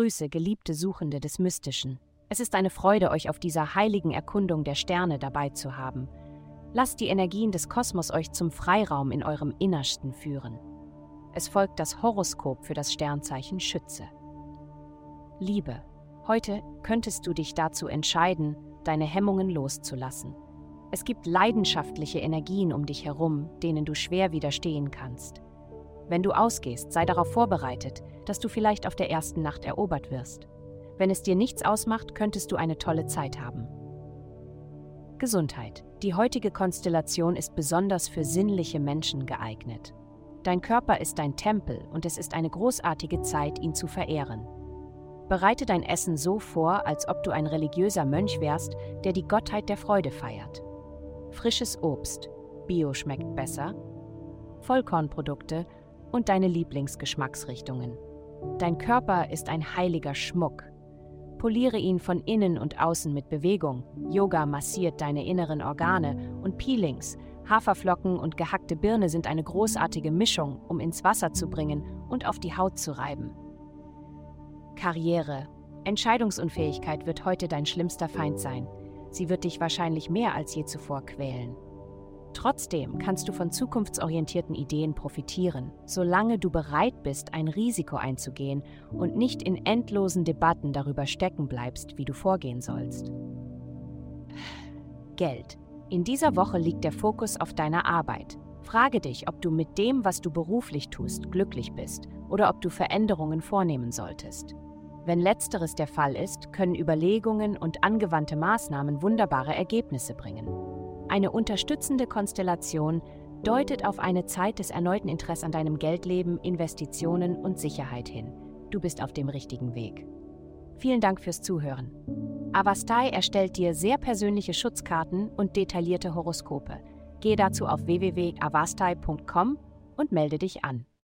Grüße, geliebte Suchende des Mystischen. Es ist eine Freude, euch auf dieser heiligen Erkundung der Sterne dabei zu haben. Lasst die Energien des Kosmos euch zum Freiraum in eurem Innersten führen. Es folgt das Horoskop für das Sternzeichen Schütze. Liebe. Heute könntest du dich dazu entscheiden, deine Hemmungen loszulassen. Es gibt leidenschaftliche Energien um dich herum, denen du schwer widerstehen kannst. Wenn du ausgehst, sei darauf vorbereitet, dass du vielleicht auf der ersten Nacht erobert wirst. Wenn es dir nichts ausmacht, könntest du eine tolle Zeit haben. Gesundheit. Die heutige Konstellation ist besonders für sinnliche Menschen geeignet. Dein Körper ist dein Tempel und es ist eine großartige Zeit, ihn zu verehren. Bereite dein Essen so vor, als ob du ein religiöser Mönch wärst, der die Gottheit der Freude feiert. Frisches Obst, Bio schmeckt besser, Vollkornprodukte und deine Lieblingsgeschmacksrichtungen. Dein Körper ist ein heiliger Schmuck. Poliere ihn von innen und außen mit Bewegung. Yoga massiert deine inneren Organe und Peelings, Haferflocken und gehackte Birne sind eine großartige Mischung, um ins Wasser zu bringen und auf die Haut zu reiben. Karriere. Entscheidungsunfähigkeit wird heute dein schlimmster Feind sein. Sie wird dich wahrscheinlich mehr als je zuvor quälen. Trotzdem kannst du von zukunftsorientierten Ideen profitieren, solange du bereit bist, ein Risiko einzugehen und nicht in endlosen Debatten darüber stecken bleibst, wie du vorgehen sollst. Geld. In dieser Woche liegt der Fokus auf deiner Arbeit. Frage dich, ob du mit dem, was du beruflich tust, glücklich bist oder ob du Veränderungen vornehmen solltest. Wenn letzteres der Fall ist, können Überlegungen und angewandte Maßnahmen wunderbare Ergebnisse bringen. Eine unterstützende Konstellation deutet auf eine Zeit des erneuten Interesses an deinem Geldleben, Investitionen und Sicherheit hin. Du bist auf dem richtigen Weg. Vielen Dank fürs Zuhören. Avastai erstellt dir sehr persönliche Schutzkarten und detaillierte Horoskope. Gehe dazu auf www.avastai.com und melde dich an.